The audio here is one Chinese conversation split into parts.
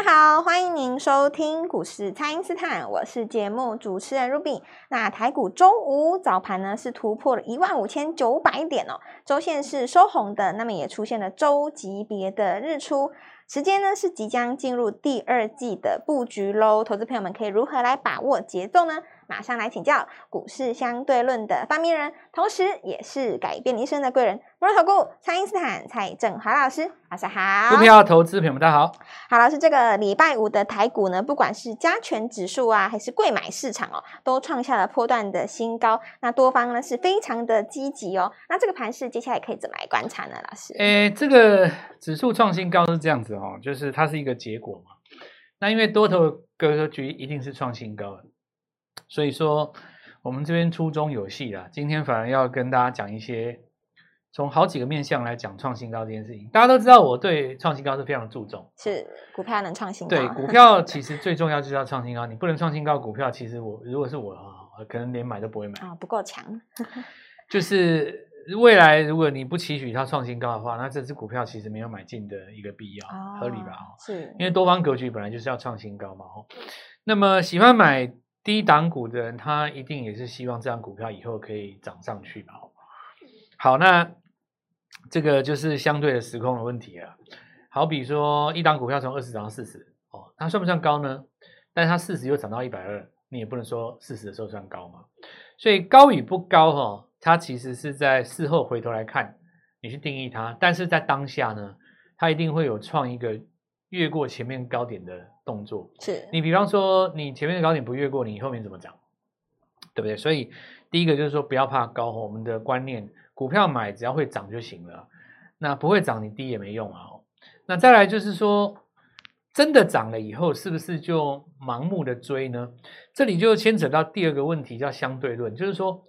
大家好，欢迎您收听股市蔡因斯坦，我是节目主持人 Ruby。那台股周五早盘呢是突破了一万五千九百点哦，周线是收红的，那么也出现了周级别的日出。时间呢是即将进入第二季的布局喽，投资朋友们可以如何来把握节奏呢？马上来请教股市相对论的发明人，同时也是改变一生的贵人——摩尔投顾蔡因斯坦蔡正华老师，晚上好。股票投资朋友们大家好。好，老师，这个礼拜五的台股呢，不管是加权指数啊，还是贵买市场哦，都创下了波段的新高。那多方呢是非常的积极哦。那这个盘势接下来可以怎么来观察呢？老师？诶，这个指数创新高是这样子哦，就是它是一个结果嘛。那因为多头格局一定是创新高的。所以说，我们这边初中有戏啦。今天反而要跟大家讲一些，从好几个面向来讲创新高这件事情。大家都知道，我对创新高是非常注重。是股票能创新高？对，股票其实最重要就是要创新高。你不能创新高，股票其实我如果是我啊，可能连买都不会买啊，不够强。就是未来如果你不期许它创新高的话，那这支股票其实没有买进的一个必要，哦、合理吧？是，因为多方格局本来就是要创新高嘛。那么喜欢买。低档股的人，他一定也是希望这张股票以后可以涨上去吧。好，那这个就是相对的时空的问题了。好比说，一档股票从二十涨到四十，哦，它算不算高呢？但是它四十又涨到一百二，你也不能说四十的时候算高嘛。所以高与不高，哈，它其实是在事后回头来看，你去定义它。但是在当下呢，它一定会有创一个越过前面高点的动作，是你比方说你前面的高点不越过，你后面怎么涨？对不对？所以第一个就是说不要怕高，我们的观念，股票买只要会涨就行了，那不会涨你低也没用啊。那再来就是说，真的涨了以后，是不是就盲目的追呢？这里就牵扯到第二个问题，叫相对论，就是说，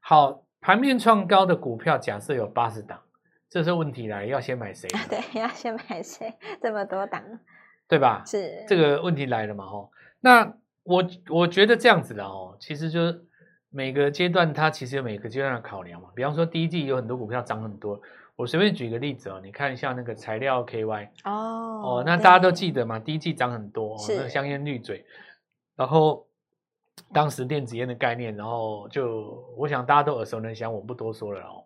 好，盘面创高的股票，假设有八十档。这时候问题来，要先买谁？对，要先买谁？这么多档，对吧？是这个问题来了嘛？吼，那我我觉得这样子的哦，其实就是每个阶段它其实有每个阶段的考量嘛。比方说第一季有很多股票涨很多，我随便举个例子哦，你看一下那个材料 KY 哦哦，那大家都记得嘛？第一季涨很多，哦，那个香烟滤嘴，然后当时电子烟的概念，然后就我想大家都耳熟能详，我不多说了哦。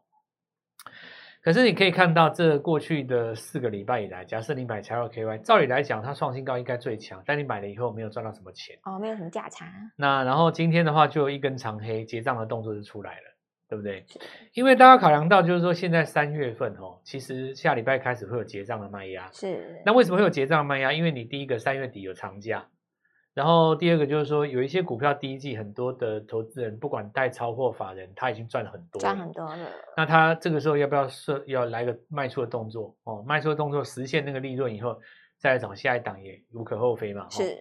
可是你可以看到，这过去的四个礼拜以来，假设你买材料 KY，照理来讲，它创新高应该最强，但你买了以后没有赚到什么钱哦，没有什么价差。那然后今天的话，就有一根长黑结账的动作就出来了，对不对？因为大家考量到，就是说现在三月份哦，其实下礼拜开始会有结账的卖压。是。那为什么会有结账的卖压？因为你第一个三月底有长假。然后第二个就是说，有一些股票第一季很多的投资人，不管代操或法人，他已经赚了很多，赚很多了。那他这个时候要不要设要来个卖出的动作？哦，卖出的动作实现那个利润以后，再来找下一档也无可厚非嘛。是，哦、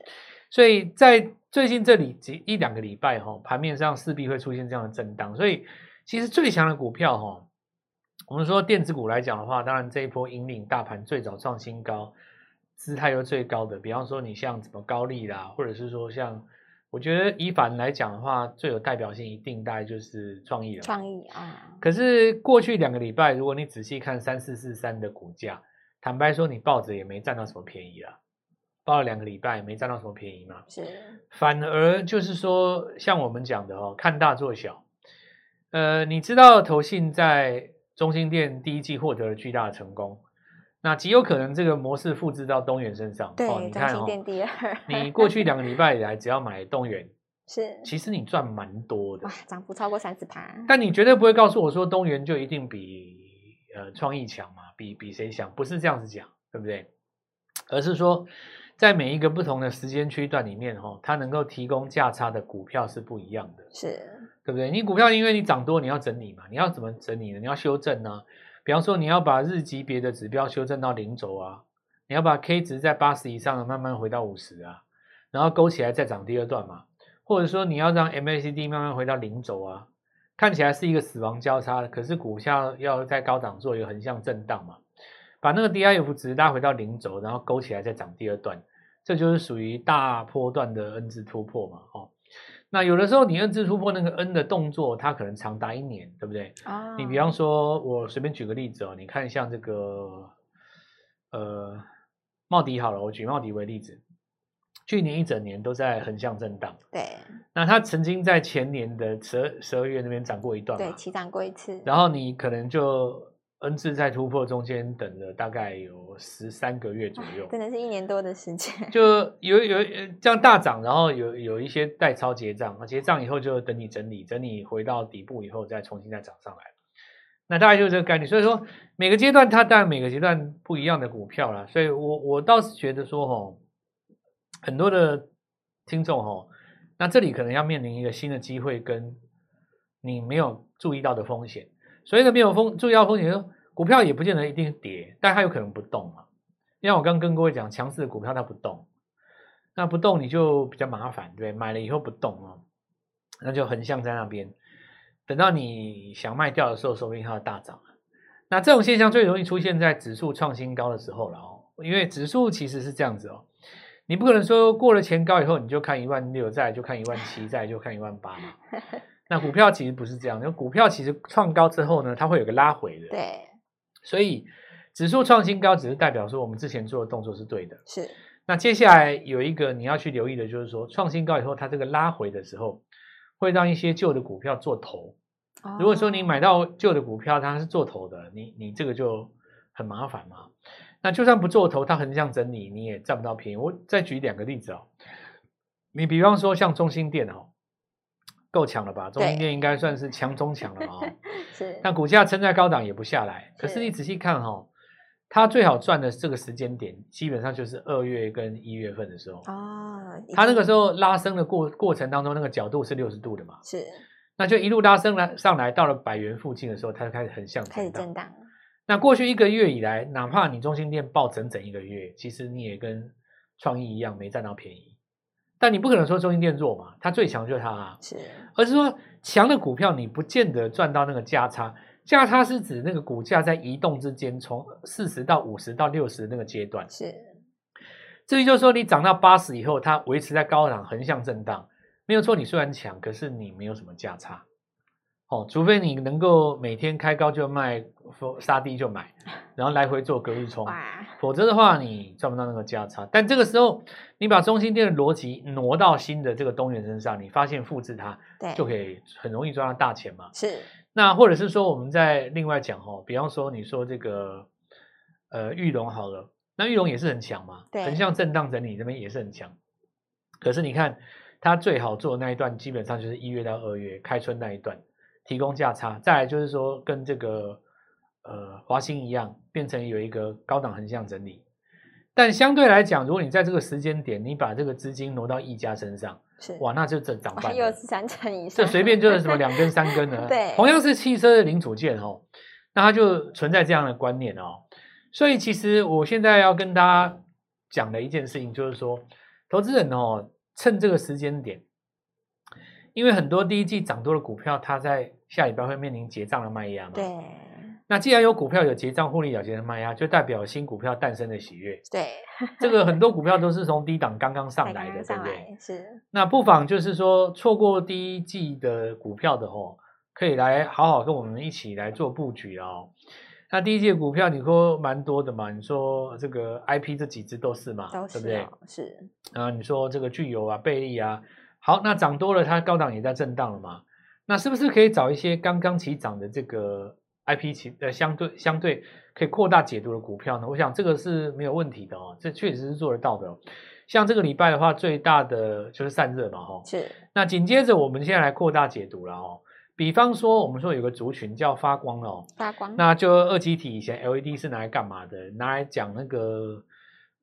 所以在最近这里几一两个礼拜哈、哦，盘面上势必会出现这样的震荡。所以其实最强的股票哈、哦，我们说电子股来讲的话，当然这一波引领大盘最早创新高。姿态又最高的，比方说你像什么高丽啦，或者是说像，我觉得以法人来讲的话，最有代表性一定大概就是创意了。创意啊！可是过去两个礼拜，如果你仔细看三四四三的股价，坦白说，你抱着也没占到什么便宜啦。抱了两个礼拜没占到什么便宜嘛？是。反而就是说，像我们讲的哦，看大做小。呃，你知道投信在中兴店第一季获得了巨大的成功。那极有可能这个模式复制到东元身上。对，哦、你看哦，第二你过去两个礼拜以来，只要买东元，是，其实你赚蛮多的，哇，涨幅超过三十趴。但你绝对不会告诉我说东元就一定比呃创意强嘛，比比谁强？不是这样子讲，对不对？而是说，在每一个不同的时间区段里面，哈，它能够提供价差的股票是不一样的，是，对不对？你股票因为你涨多，你要整理嘛，你要怎么整理呢？你要修正呢？比方说，你要把日级别的指标修正到零轴啊，你要把 K 值在八十以上的慢慢回到五十啊，然后勾起来再涨第二段嘛，或者说你要让 MACD 慢慢回到零轴啊，看起来是一个死亡交叉，可是股价要在高档做一个横向震荡嘛，把那个 DIF 值拉回到零轴，然后勾起来再涨第二段，这就是属于大波段的 N 字突破嘛，哦。那有的时候你 N 字突破那个 N 的动作，它可能长达一年，对不对？啊，oh. 你比方说，我随便举个例子哦，你看像这个，呃，茂迪好了，我举茂迪为例子，去年一整年都在横向震荡。对。那它曾经在前年的十二十二月那边涨过一段，对，起涨过一次。然后你可能就。N 字在突破中间等了大概有十三个月左右，真的是一年多的时间。就有有这样大涨，然后有有一些代抄结账，结账以后就等你整理，整理回到底部以后再重新再涨上来。那大概就是这个概念。所以说每个阶段它当然每个阶段不一样的股票啦，所以我我倒是觉得说吼，很多的听众吼，那这里可能要面临一个新的机会，跟你没有注意到的风险。所以呢，没有风注意到风险，说股票也不见得一定跌，但它有可能不动嘛。因为我刚刚跟各位讲，强势的股票它不动，那不动你就比较麻烦，对，买了以后不动哦，那就横向在那边，等到你想卖掉的时候，说不定它要大涨。那这种现象最容易出现在指数创新高的时候了哦，因为指数其实是这样子哦，你不可能说过了前高以后你就看一万六，再来就看一万七，再来就看一万八嘛。那股票其实不是这样，因为股票其实创高之后呢，它会有个拉回的。对，所以指数创新高只是代表说我们之前做的动作是对的。是。那接下来有一个你要去留意的，就是说创新高以后，它这个拉回的时候，会让一些旧的股票做头。哦。如果说你买到旧的股票，它是做头的，你你这个就很麻烦嘛。那就算不做头，它横向整理，你也占不到便宜。我再举两个例子哦。你比方说像中心店哦。够强了吧？中心店应该算是强中强了嘛？是。但股价撑在高档也不下来。可是你仔细看哈、哦，它最好赚的这个时间点，基本上就是二月跟一月份的时候。哦。它那个时候拉升的过过程当中，那个角度是六十度的嘛？是。那就一路拉升来上来，到了百元附近的时候，它就开始横向开始震荡。那过去一个月以来，哪怕你中心店报整整一个月，其实你也跟创意一样没占到便宜。但你不可能说中心电弱嘛，它最强就是它啊，是，而是说强的股票你不见得赚到那个价差，价差是指那个股价在移动之间，从四十到五十到六十那个阶段，是，至于就是说你涨到八十以后，它维持在高档横向震荡，没有错，你虽然强，可是你没有什么价差。哦，除非你能够每天开高就卖，杀低就买，然后来回做隔日冲，否则的话你赚不到那个价差。但这个时候，你把中心店的逻辑挪到新的这个东元身上，你发现复制它，就可以很容易赚到大钱嘛。是。那或者是说，我们在另外讲哦，比方说你说这个呃玉龙好了，那玉龙也是很强嘛，横向震荡整理这边也是很强。可是你看它最好做的那一段，基本上就是一月到二月开春那一段。提供价差，再来就是说跟这个呃华兴一样，变成有一个高档横向整理。但相对来讲，如果你在这个时间点，你把这个资金挪到一家身上，是哇，那就这涨翻了，又是三成以上，这随便就是什么两根三根的。对，同样是汽车的零组件哦，那它就存在这样的观念哦。所以其实我现在要跟大家讲的一件事情，就是说，投资人哦，趁这个时间点。因为很多第一季涨多的股票，它在下礼拜会面临结账的卖压嘛。对。那既然有股票有结账获利了结的卖压，就代表新股票诞生的喜悦。对。这个很多股票都 是从低档刚刚上来的，对不对？是。那不妨就是说，错过第一季的股票的哦，可以来好好跟我们一起来做布局哦。那第一季的股票你说蛮多的嘛？你说这个 IP 这几只都是嘛？都是哦，对不对？是。啊，你说这个聚友啊、倍利啊。好，那涨多了，它高档也在震荡了嘛？那是不是可以找一些刚刚起涨的这个 IP 起呃相对相对可以扩大解读的股票呢？我想这个是没有问题的哦，这确实是做得到的哦。像这个礼拜的话，最大的就是散热嘛，哈。是。那紧接着我们现在来扩大解读了哦。比方说，我们说有个族群叫发光哦，发光。那就二极体以前 LED 是拿来干嘛的？拿来讲那个。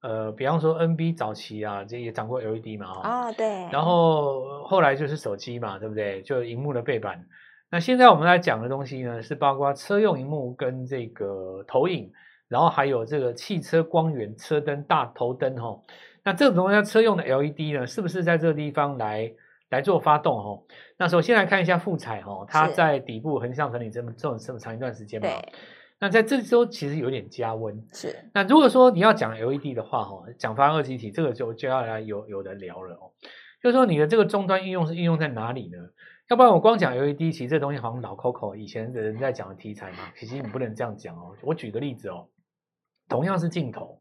呃，比方说 NB 早期啊，这也涨过 LED 嘛，哦，哦对，然后后来就是手机嘛，对不对？就荧幕的背板。那现在我们来讲的东西呢，是包括车用荧幕跟这个投影，然后还有这个汽车光源、车灯、大头灯哈、哦。那这种东西车用的 LED 呢，是不是在这个地方来来做发动哦？那首先来看一下富彩哦，它在底部横向整理这么这么这么长一段时间嘛。那在这周其实有点加温，是。那如果说你要讲 LED 的话，哈，讲发二极体，这个就就要来有有的聊了哦。就是说你的这个终端应用是应用在哪里呢？要不然我光讲 LED，其实这东西好像老 Coco 以前的人在讲的题材嘛，其实你不能这样讲哦。我举个例子哦，同样是镜头，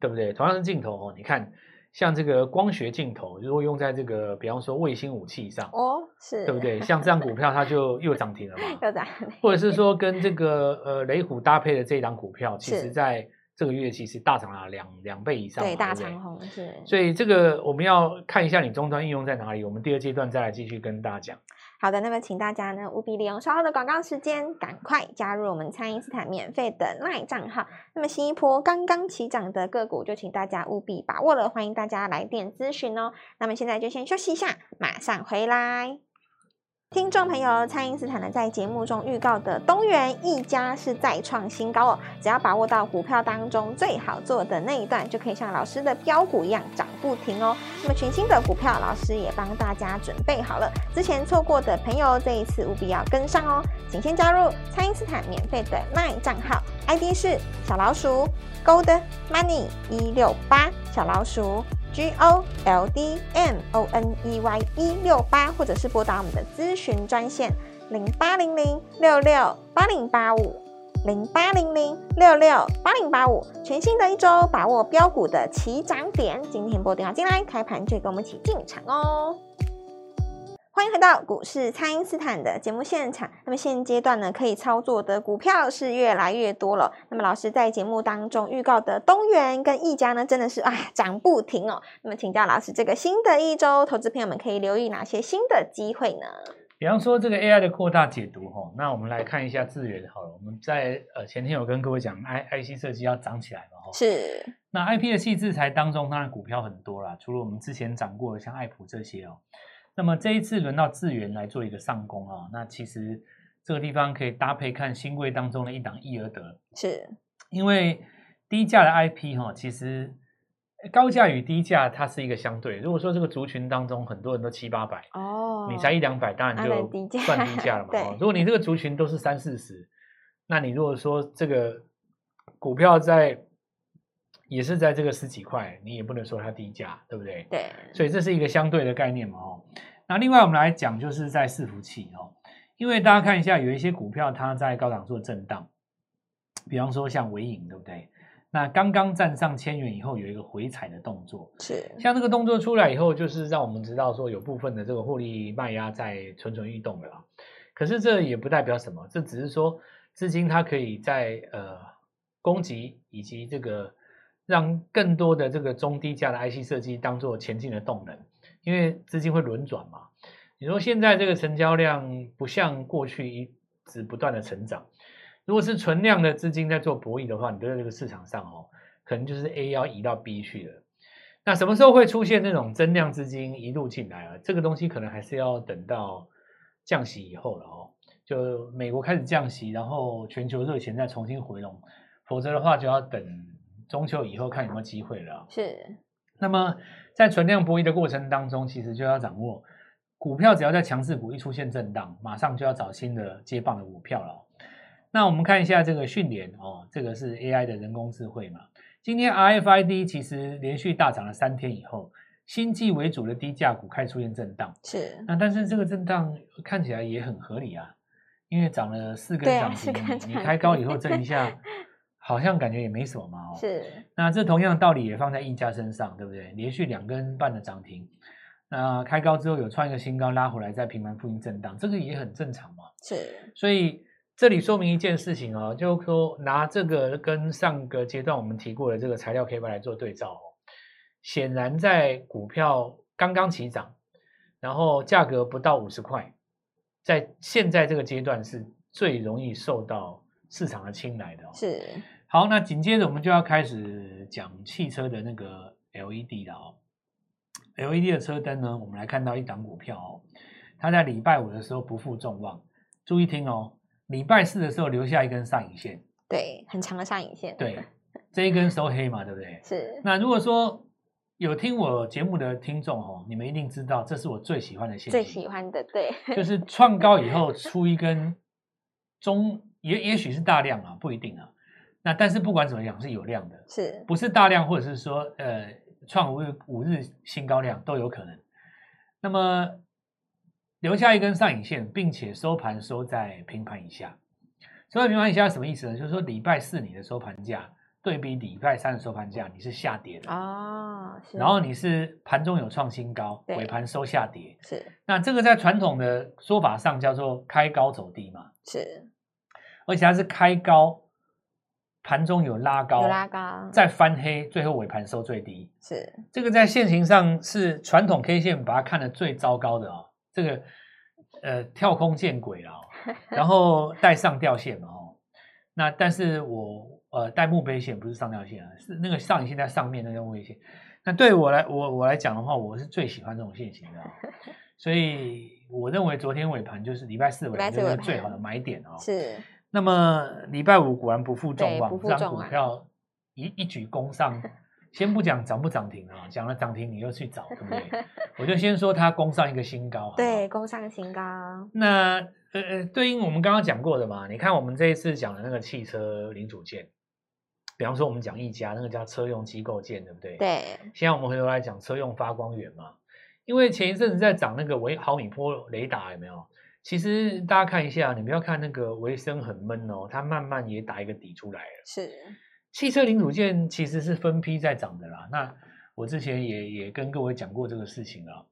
对不对？同样是镜头哦，你看。像这个光学镜头，如果用在这个，比方说卫星武器上，哦，是对不对？像这张股票，它就又涨停了嘛，又涨。或者是说跟这个呃雷虎搭配的这一档股票，其实在这个月其实大涨了两两倍以上，对，大长红是。所以这个我们要看一下你终端应用在哪里，我们第二阶段再来继续跟大家讲。好的，那么请大家呢务必利用稍后的广告时间，赶快加入我们蔡因斯坦免费的 LINE 账号。那么新一波刚刚起涨的个股，就请大家务必把握了，欢迎大家来电咨询哦。那么现在就先休息一下，马上回来。听众朋友，蔡因斯坦呢在节目中预告的东元一家是再创新高哦，只要把握到股票当中最好做的那一段，就可以像老师的标股一样涨不停哦。那么全新的股票，老师也帮大家准备好了，之前错过的朋友，这一次务必要跟上哦。请先加入蔡因斯坦免费的 LINE 账号，ID 是小老鼠 Gold Money 一六八小老鼠。G O L D M O N E Y 一六八，或者是拨打我们的咨询专线零八零零六六八零八五零八零零六六八零八五。全新的一周，把握标股的起涨点。今天拨电话进来，开盘就跟我们一起进场哦。欢迎回到股市，蔡因斯坦的节目现场。那么现阶段呢，可以操作的股票是越来越多了。那么老师在节目当中预告的东元跟一家呢，真的是啊涨不停哦。那么请教老师，这个新的一周，投资朋友们可以留意哪些新的机会呢？比方说这个 AI 的扩大解读哈，那我们来看一下智原好了。我们在呃前天有跟各位讲，I IC 设计要涨起来了哈。是。那 I P 的细制裁当中，当然股票很多啦，除了我们之前涨过的像爱普这些哦。那么这一次轮到智源来做一个上攻啊，那其实这个地方可以搭配看新柜当中的一档易而得，是因为低价的 IP 哈，其实高价与低价它是一个相对。如果说这个族群当中很多人都七八百哦，你才一两百，当然就算低价了嘛。对，如果你这个族群都是三四十，那你如果说这个股票在。也是在这个十几块，你也不能说它低价，对不对？对，所以这是一个相对的概念嘛，哦。那另外我们来讲，就是在伺服器哦，因为大家看一下，有一些股票它在高档做震荡，比方说像纬颖，对不对？那刚刚站上千元以后，有一个回踩的动作，是像这个动作出来以后，就是让我们知道说有部分的这个获利卖压在蠢蠢欲动了啦。可是这也不代表什么，这只是说资金它可以在呃攻击以及这个。让更多的这个中低价的 IC 设计当做前进的动能，因为资金会轮转嘛。你说现在这个成交量不像过去一直不断的成长，如果是存量的资金在做博弈的话，你都在这个市场上哦，可能就是 A 要移到 B 去了。那什么时候会出现那种增量资金一路进来啊？这个东西可能还是要等到降息以后了哦。就美国开始降息，然后全球热钱再重新回笼，否则的话就要等。中秋以后看有没有机会了。是，那么在存量博弈的过程当中，其实就要掌握股票，只要在强势股一出现震荡，马上就要找新的接棒的股票了。那我们看一下这个训练哦，这个是 AI 的人工智慧嘛。今天 RFID 其实连续大涨了三天以后，新季为主的低价股开始出现震荡。是，那但是这个震荡看起来也很合理啊，因为涨了四根涨停，你开高以后震一下。好像感觉也没什么嘛，哦，是。那这同样的道理也放在一家身上，对不对？连续两根半的涨停，那开高之后有创一个新高，拉回来再平盘附近震荡，这个也很正常嘛。是。所以这里说明一件事情哦，就是说拿这个跟上个阶段我们提过的这个材料 K 线来做对照哦，显然在股票刚刚起涨，然后价格不到五十块，在现在这个阶段是最容易受到市场的青睐的哦。是。好，那紧接着我们就要开始讲汽车的那个 LED 了哦。LED 的车灯呢，我们来看到一档股票哦，它在礼拜五的时候不负众望，注意听哦，礼拜四的时候留下一根上影线，对，很长的上影线，对，这一根收黑嘛，对不对？是。那如果说有听我节目的听众哦，你们一定知道，这是我最喜欢的线，最喜欢的，对，就是创高以后出一根中，也也许是大量啊，不一定啊。那但是不管怎么样是有量的，是。不是大量或者是说呃创五日五日新高量都有可能。那么留下一根上影线，并且收盘收在平盘以下。收在平盘以下什么意思呢？就是说礼拜四你的收盘价对比礼拜三的收盘价，你是下跌的哦，然后你是盘中有创新高，尾盘收下跌，是。那这个在传统的说法上叫做开高走低嘛，是。而且它是开高，盘中有拉高，有拉高，再翻黑，最后尾盘收最低，是这个在线型上是传统 K 线把它看得最糟糕的哦，这个呃跳空见鬼了、哦，然后带上吊线嘛哦，那但是我。呃，带墓碑线不是上吊线啊，是那个上影线在上面那个墓碑线。那对我来我我来讲的话，我是最喜欢这种线型的，所以我认为昨天尾盘就是礼拜四尾盘就是最好的买点哦。是。那么礼拜五果然不负众望，这张、股票一一举攻上。先不讲涨不涨停啊，讲了涨停你又去找，对不对？我就先说它攻上一个新高，对，攻上新高。那呃呃，对应我们刚刚讲过的嘛，你看我们这一次讲的那个汽车零组件。比方说，我们讲一家那个叫车用机构件，对不对？对。现在我们回头来讲车用发光源嘛，因为前一阵子在涨那个微毫米波雷达，有没有？其实大家看一下，你不要看那个微升很闷哦，它慢慢也打一个底出来了。是。汽车零组件其实是分批在涨的啦。那我之前也也跟各位讲过这个事情啊，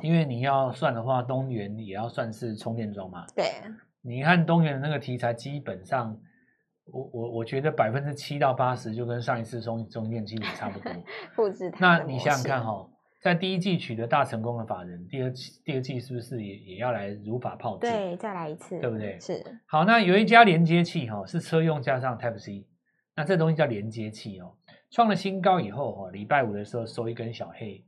因为你要算的话，东元也要算是充电桩嘛。对。你看东元的那个题材，基本上。我我我觉得百分之七到八十就跟上一次充充电基本差不多。复制。那你想想看哈、哦，在第一季取得大成功的法人，第二季第二季是不是也也要来如法炮制？对，再来一次，对不对？是。好，那有一家连接器哈、哦，是车用加上 Type C，那这东西叫连接器哦，创了新高以后哈、哦，礼拜五的时候收一根小黑，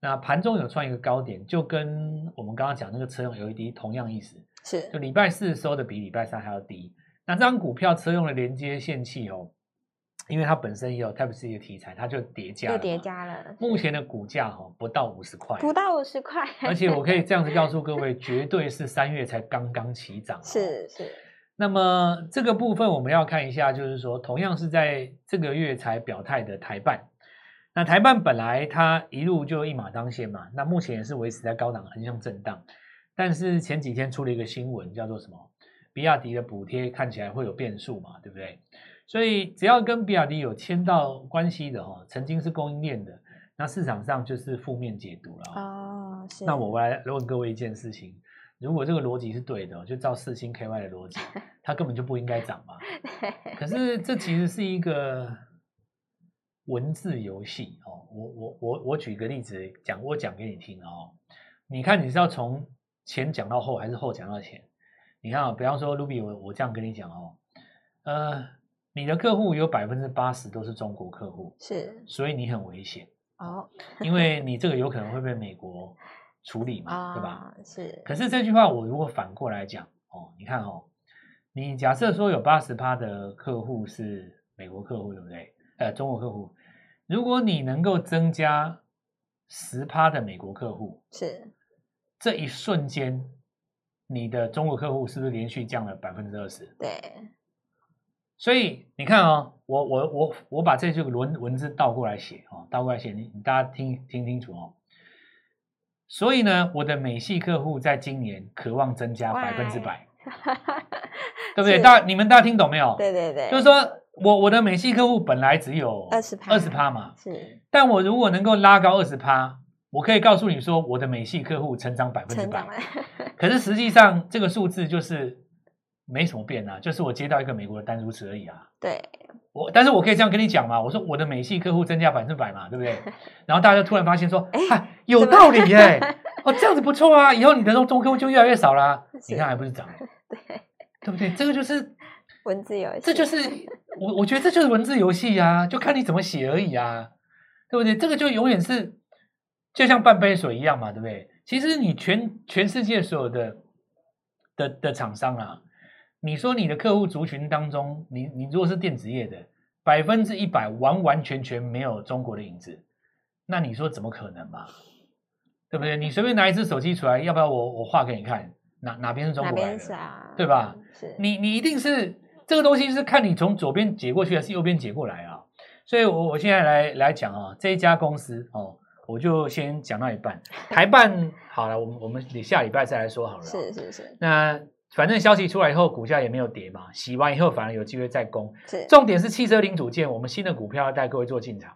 那盘中有创一个高点，就跟我们刚刚讲那个车用 LED 同样意思，是。就礼拜四收的比礼拜三还要低。那这张股票车用的连接线器哦，因为它本身也有 Type C 的题材，它就叠加了，就叠加了。目前的股价哦，不到五十块，不到五十块。而且我可以这样子告诉 各位，绝对是三月才刚刚起涨。是是。那么这个部分我们要看一下，就是说，同样是在这个月才表态的台办，那台办本来它一路就一马当先嘛，那目前也是维持在高档横向震荡，但是前几天出了一个新闻，叫做什么？比亚迪的补贴看起来会有变数嘛，对不对？所以只要跟比亚迪有牵到关系的哦，曾经是供应链的，那市场上就是负面解读了。哦，是。那我来问各位一件事情：如果这个逻辑是对的，就照四星 KY 的逻辑，它根本就不应该涨嘛。可是这其实是一个文字游戏哦。我我我我举个例子讲，我讲给你听哦。你看你是要从前讲到后，还是后讲到前？你看啊，比方说，Ruby，我我这样跟你讲哦，呃，你的客户有百分之八十都是中国客户，是，所以你很危险哦，因为你这个有可能会被美国处理嘛，哦、对吧？是。可是这句话我如果反过来讲哦，你看哦，你假设说有八十趴的客户是美国客户，对不对？呃，中国客户，如果你能够增加十趴的美国客户，是，这一瞬间。你的中国客户是不是连续降了百分之二十？对，所以你看哦，我我我我把这句文文字倒过来写哦，倒过来写，你你大家听听清楚哦。所以呢，我的美系客户在今年渴望增加百分之百，对不对？大你们大家听懂没有？对对对，就是说我我的美系客户本来只有二十趴，二十趴嘛，是，但我如果能够拉高二十趴。我可以告诉你说，我的美系客户成长百分之百，可是实际上这个数字就是没什么变啊，就是我接到一个美国的单如此而已啊。对，我但是我可以这样跟你讲嘛，我说我的美系客户增加百分之百嘛，对不对？然后大家就突然发现说，哎，有道理耶，哦，这样子不错啊，以后你的中中客户就越来越少啦。你看还不是涨？对，对不对？这个就是文字游戏，这就是我我觉得这就是文字游戏啊，就看你怎么写而已啊，对不对？这个就永远是。就像半杯水一样嘛，对不对？其实你全全世界所有的的的厂商啊，你说你的客户族群当中，你你如果是电子业的，百分之一百完完全全没有中国的影子，那你说怎么可能嘛？对不对？你随便拿一只手机出来，要不要我我画给你看？哪哪边是中国来的？啊、对吧？是你你一定是这个东西是看你从左边解过去还是右边解过来啊？所以我我现在来来讲啊，这一家公司哦。我就先讲到一半，台办好了，我们我们你下礼拜再来说好了。是是是。那反正消息出来以后，股价也没有跌嘛，洗完以后反而有机会再攻。重点是汽车零组件，我们新的股票要带各位做进场。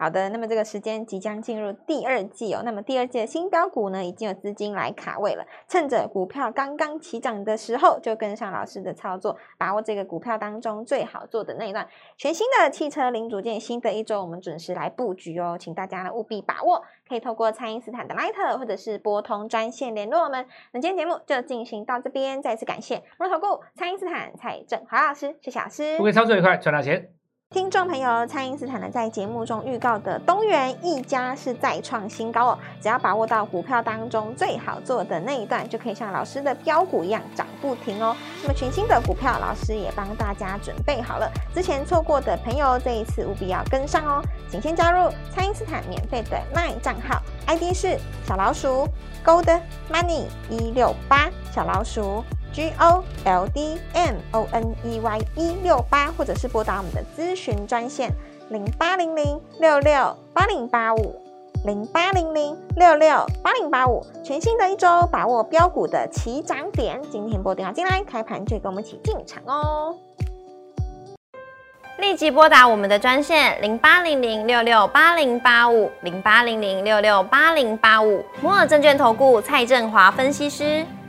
好的，那么这个时间即将进入第二季哦。那么第二季的新标股呢，已经有资金来卡位了。趁着股票刚刚起涨的时候，就跟上老师的操作，把握这个股票当中最好做的那一段。全新的汽车零组件，新的一周我们准时来布局哦，请大家呢务必把握。可以透过蔡因斯坦的 Line 或者是拨通专线联络我们。那今天节目就进行到这边，再次感谢摩投顾蔡因斯坦蔡振华老师，谢谢老师。祝各位操作愉快，赚大钱。听众朋友，蔡因斯坦呢在节目中预告的东元一家是再创新高哦，只要把握到股票当中最好做的那一段，就可以像老师的标股一样涨不停哦。那么全新的股票，老师也帮大家准备好了，之前错过的朋友，这一次务必要跟上哦。请先加入蔡因斯坦免费的 LINE 账号，ID 是小老鼠 Gold Money 一六八小老鼠。G O L D M O N E Y 一六八，或者是拨打我们的咨询专线零八零零六六八零八五零八零零六六八零八五。全新的一周，把握标股的起涨点。今天拨电话进来，开盘就跟我们一起进场哦。立即拨打我们的专线零八零零六六八零八五零八零零六六八零八五。摩尔证券投顾蔡振华分析师。